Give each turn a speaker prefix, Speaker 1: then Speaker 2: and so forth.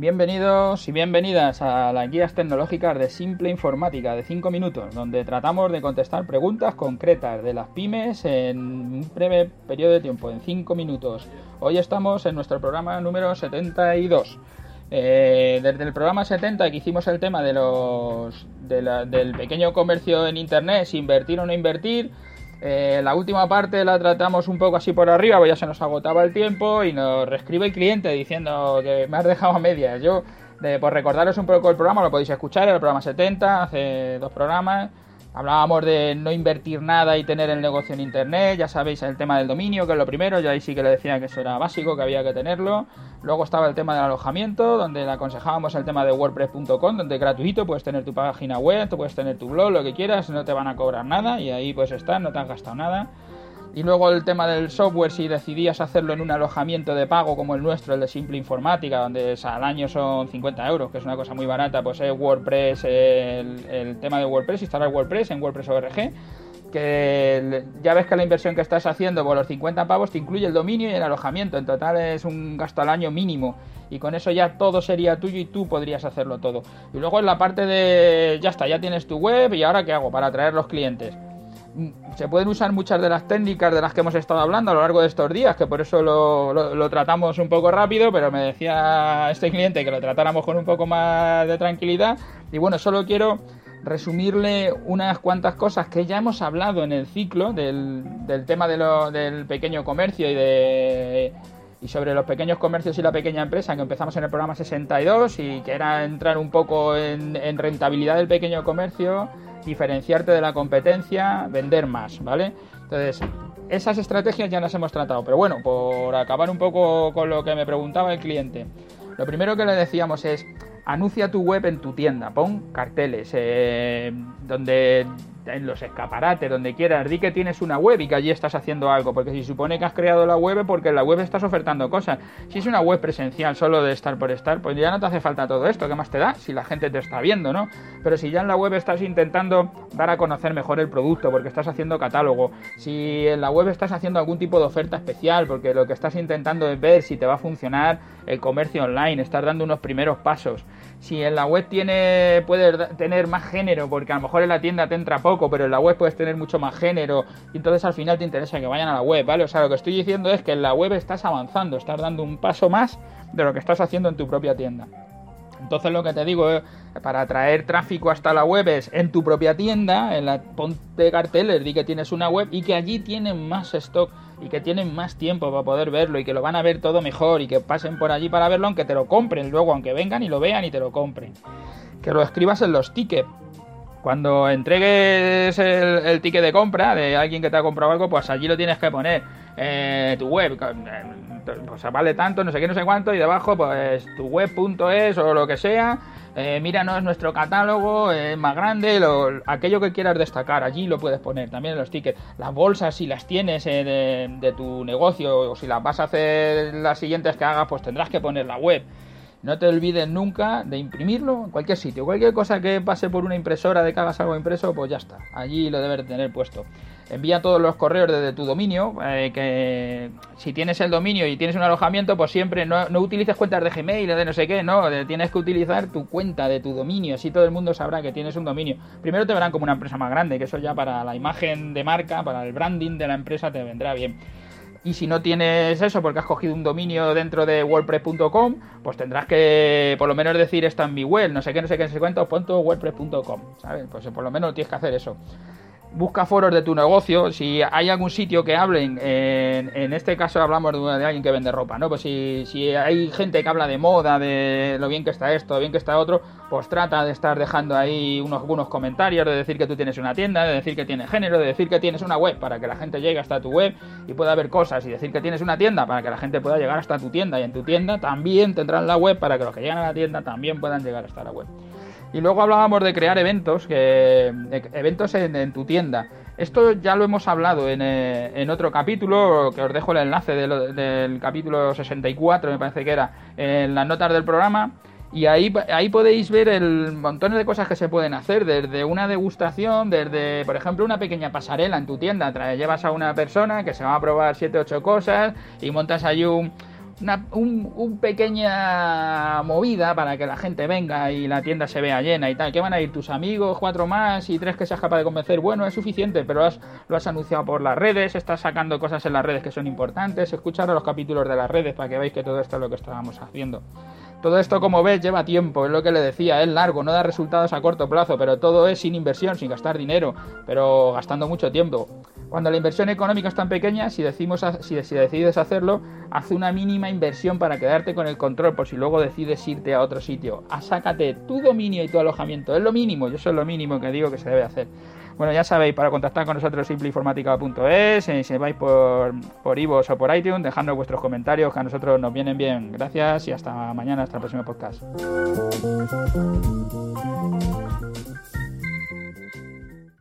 Speaker 1: Bienvenidos y bienvenidas a las guías tecnológicas de Simple Informática de 5 minutos, donde tratamos de contestar preguntas concretas de las pymes en un breve periodo de tiempo, en 5 minutos. Hoy estamos en nuestro programa número 72. Eh, desde el programa 70 que hicimos el tema de los del pequeño comercio en internet, si invertir o no invertir, eh, la última parte la tratamos un poco así por arriba, pues ya se nos agotaba el tiempo y nos reescribe el cliente diciendo que me has dejado a medias. Yo, por recordaros un poco el programa, lo podéis escuchar, era el programa 70, hace dos programas. Hablábamos de no invertir nada y tener el negocio en internet, ya sabéis el tema del dominio, que es lo primero, ya ahí sí que le decía que eso era básico, que había que tenerlo. Luego estaba el tema del alojamiento, donde le aconsejábamos el tema de WordPress.com, donde es gratuito, puedes tener tu página web, puedes tener tu blog, lo que quieras, no te van a cobrar nada y ahí puedes estar, no te has gastado nada. Y luego el tema del software, si decidías hacerlo en un alojamiento de pago como el nuestro, el de Simple Informática, donde al año son 50 euros, que es una cosa muy barata, pues es WordPress, el, tema de WordPress, instalar WordPress en WordPress.org, que ya ves que la inversión que estás haciendo por los 50 pavos te incluye el dominio y el alojamiento, en total es un gasto al año mínimo y con eso ya todo sería tuyo y tú podrías hacerlo todo. Y luego en la parte de ya está, ya tienes tu web y ahora qué hago para atraer los clientes se pueden usar muchas de las técnicas de las que hemos estado hablando a lo largo de estos días, que por eso lo, tratamos un poco rápido, pero me decía este cliente que lo tratáramos con un poco más de tranquilidad. Y bueno, solo quiero resumirle unas cuantas cosas que ya hemos hablado en el ciclo del, tema del pequeño comercio y de y sobre los pequeños comercios y la pequeña empresa, que empezamos en el programa 62 y que era entrar un poco en, en rentabilidad del pequeño comercio diferenciarte de la competencia, vender más, ¿vale? Entonces, esas estrategias ya las hemos tratado, pero bueno, por acabar un poco con lo que me preguntaba el cliente, lo primero que le decíamos es, anuncia tu web en tu tienda, pon carteles, eh, donde en los escaparates, donde quieras, di que tienes una web y que allí estás haciendo algo, porque si supone que has creado la web, porque en la web estás ofertando cosas. Si es una web presencial solo de estar por estar, pues ya no te hace falta todo esto, ¿qué más te da? Si la gente te está viendo, ¿no? Pero si ya en la web estás intentando dar a conocer mejor el producto, porque estás haciendo catálogo, si en la web estás haciendo algún tipo de oferta especial, porque lo que estás intentando es ver si te va a funcionar el comercio online, estás dando unos primeros pasos. Si en la web tiene, puedes tener más género, porque a lo mejor en la tienda te entra poco, pero en la web puedes tener mucho más género, y entonces al final te interesa que vayan a la web, ¿vale? O sea, lo que estoy diciendo es que en la web estás avanzando, estás dando un paso más de lo que estás haciendo en tu propia tienda. Entonces lo que te digo es, para atraer tráfico hasta la web es en tu propia tienda, en la ponte carteles, di que tienes una web y que allí tienen más stock y que tienen más tiempo para poder verlo y que lo van a ver todo mejor y que pasen por allí para verlo aunque te lo compren luego, aunque vengan y lo vean y te lo compren. Que lo escribas en los tickets. Cuando entregues el, ticket de compra de alguien que te ha comprado algo, pues allí lo tienes que poner. Eh, tu web, eh, pues vale tanto, no sé qué, no sé cuánto, y debajo, pues tu web.es o lo que sea, eh, míranos nuestro catálogo es más grande, aquello que quieras destacar, allí lo puedes poner también los tickets. Las bolsas, si las tienes eh, de, tu negocio o si las vas a hacer las siguientes que hagas, pues tendrás que poner la web. No te olvides nunca de imprimirlo en cualquier sitio. Cualquier cosa que pase por una impresora de que hagas algo impreso, pues ya está. Allí lo debes tener puesto envía todos los correos desde tu dominio, eh, que si tienes el dominio y tienes un alojamiento, pues siempre no, no, utilices cuentas de Gmail o de no sé qué, no, tienes que utilizar tu cuenta de tu dominio, así todo el mundo sabrá que tienes un dominio. Primero te verán como una empresa más grande, que eso ya para la imagen de marca, para el branding de la empresa te vendrá bien. Y si no tienes eso porque has cogido un dominio dentro de WordPress.com, pues tendrás que por lo menos decir está en mi web, no sé qué, no sé qué, no sé cuánto, punto WordPress.com, ¿sabes? Pues por lo menos tienes que hacer eso busca foros de tu negocio. Si hay algún sitio que hablen, en, este caso hablamos de, alguien que vende ropa, ¿no? Pues si, si, hay gente que habla de moda, de lo bien que está esto, lo bien que está otro, pues trata de estar dejando ahí unos buenos comentarios, de decir que tú tienes una tienda, de decir que tienes género, de decir que tienes una web para que la gente llegue hasta tu web y pueda ver cosas, y decir que tienes una tienda para que la gente pueda llegar hasta tu tienda, y en tu tienda también tendrán la web para que los que llegan a la tienda también puedan llegar hasta la web. Y luego hablábamos de crear eventos, que, eventos en, tu tienda. Esto ya lo hemos hablado en, eh, otro capítulo, que os dejo el enlace del capítulo 64, me parece que era, en las notas del programa. Y ahí, ahí podéis ver el montón de cosas que se pueden hacer, desde una degustación, desde, por ejemplo, una pequeña pasarela en tu tienda. llevas a una persona que se va a probar 7 8 cosas y montas ahí un, una un, pequeña movida para que la gente venga y la tienda se vea llena y tal. ¿Qué van a ir tus amigos, cuatro más y tres que seas capaz de convencer? Bueno, es suficiente, pero lo has anunciado por las redes, estás sacando cosas en las redes que son importantes, escuchar los capítulos de las redes para que veáis que todo esto es lo que estábamos haciendo. Todo esto, como ves, lleva tiempo, es lo que le decía, es largo, no da resultados a corto plazo, pero todo es sin inversión, sin gastar dinero, pero gastando mucho tiempo. Cuando la inversión económica es tan pequeña, si, decides hacerlo, haz una mínima inversión para quedarte con el control, por si luego decides irte a otro sitio. Sácate tu dominio y tu alojamiento, es lo mínimo, yo eso es lo mínimo que digo que se debe hacer. Bueno, ya sabéis, para contactar con nosotros simpleinformática.es, eh, si vais por, por iVoox o por iTunes, dejadnos vuestros comentarios que a nosotros nos vienen bien. Gracias y hasta mañana, hasta el próximo podcast.